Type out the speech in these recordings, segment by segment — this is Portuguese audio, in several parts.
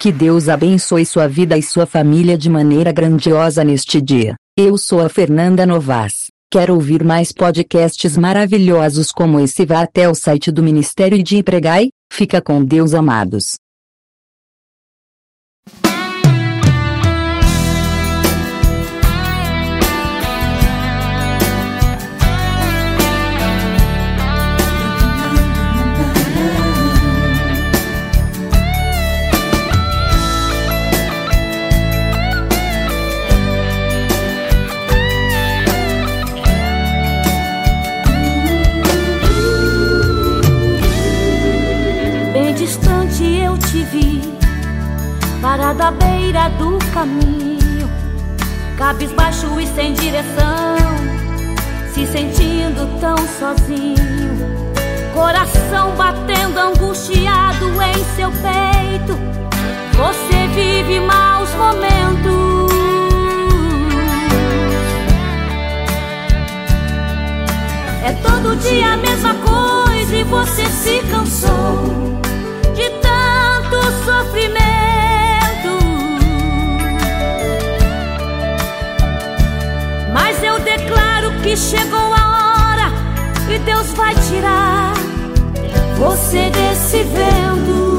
Que Deus abençoe sua vida e sua família de maneira grandiosa neste dia. Eu sou a Fernanda Novas. Quer ouvir mais podcasts maravilhosos como esse? Vá até o site do Ministério de Empregai. Fica com Deus, amados. Caminho, cabisbaixo e sem direção, se sentindo tão sozinho, coração batendo angustiado em seu peito. Você vive maus momentos. É todo dia a mesma coisa e você se cansou de tanto sofrimento. Que chegou a hora e Deus vai tirar você desse vento.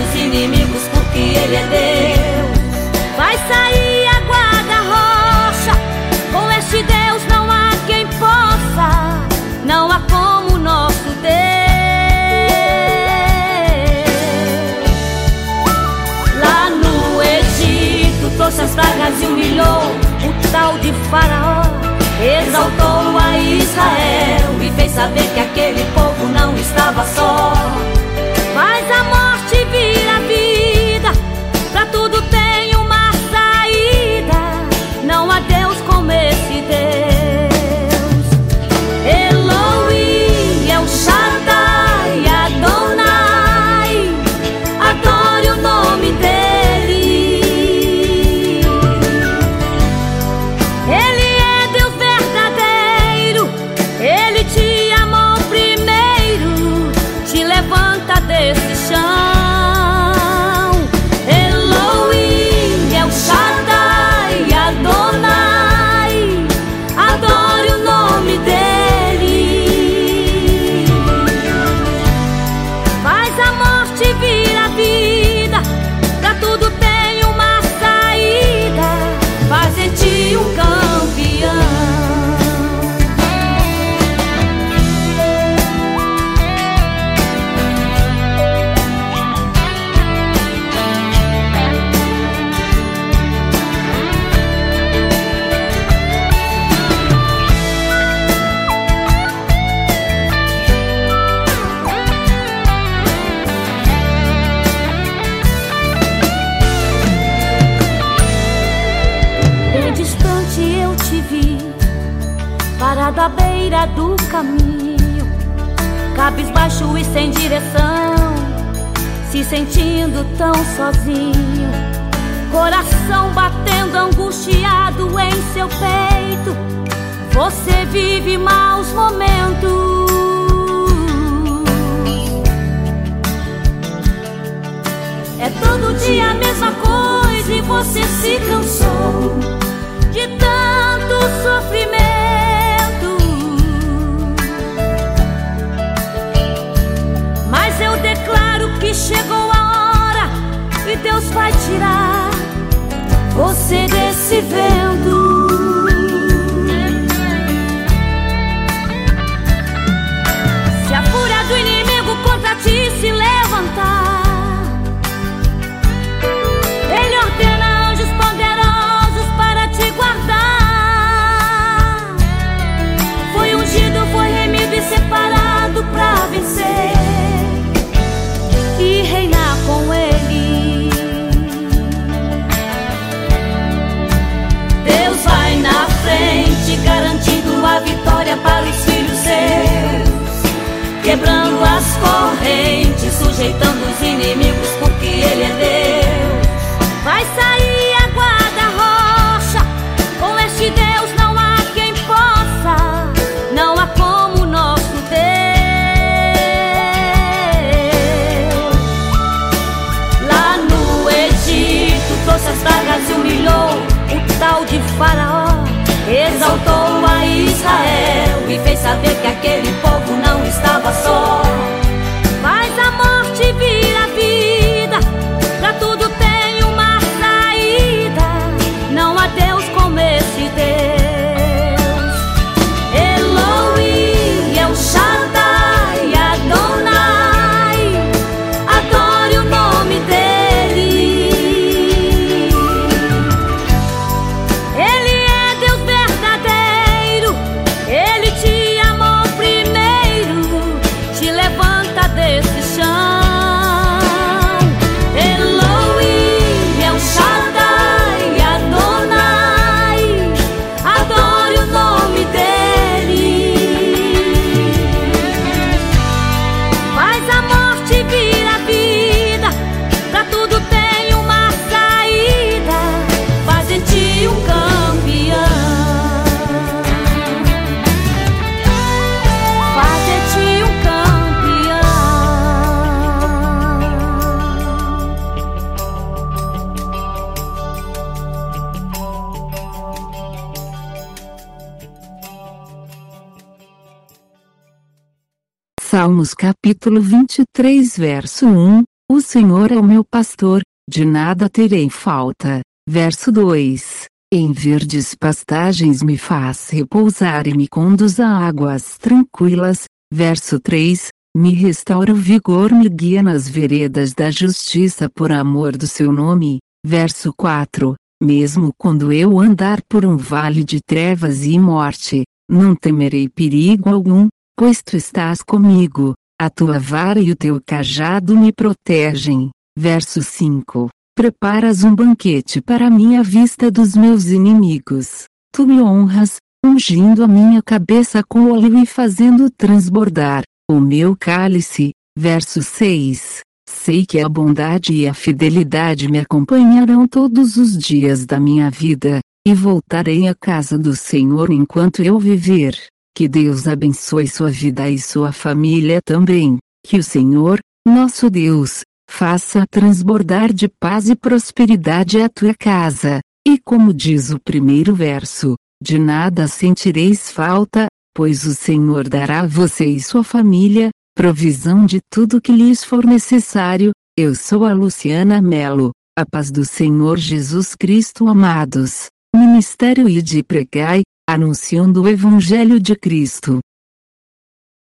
dos inimigos, porque Ele é Deus. Vai sair a guarda rocha, com este Deus não há quem possa, não há como o nosso Deus. Lá no Egito trouxe as pragas e humilhou o tal de Faraó, exaltou a Israel e fez saber que aquele povo não estava só. beira do caminho, cabisbaixo e sem direção, se sentindo tão sozinho. Coração batendo angustiado em seu peito, você vive maus momentos. É todo dia a mesma coisa e você se cansou de tanto sofrimento. se vê. Salmos capítulo 23 verso 1, O Senhor é o meu pastor, de nada terei falta. Verso 2, Em verdes pastagens me faz repousar e me conduz a águas tranquilas. Verso 3, Me restaura o vigor, me guia nas veredas da justiça por amor do seu nome. Verso 4, Mesmo quando eu andar por um vale de trevas e morte, não temerei perigo algum, pois tu estás comigo, a tua vara e o teu cajado me protegem. Verso 5 Preparas um banquete para mim à vista dos meus inimigos. Tu me honras, ungindo a minha cabeça com óleo e fazendo transbordar o meu cálice. Verso 6 Sei que a bondade e a fidelidade me acompanharão todos os dias da minha vida, e voltarei à casa do Senhor enquanto eu viver. Que Deus abençoe sua vida e sua família também. Que o Senhor, nosso Deus, faça transbordar de paz e prosperidade a tua casa. E como diz o primeiro verso, de nada sentireis falta, pois o Senhor dará a você e sua família provisão de tudo que lhes for necessário. Eu sou a Luciana Melo. A paz do Senhor Jesus Cristo amados. Ministério e de pregai, anunciando o Evangelho de Cristo.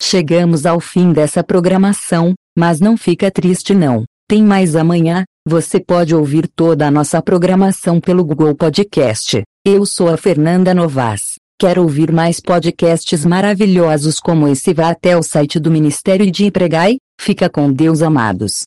Chegamos ao fim dessa programação, mas não fica triste não. Tem mais amanhã, você pode ouvir toda a nossa programação pelo Google Podcast. Eu sou a Fernanda Novas. Quer ouvir mais podcasts maravilhosos como esse? Vá até o site do Ministério de Pregai. Fica com Deus amados.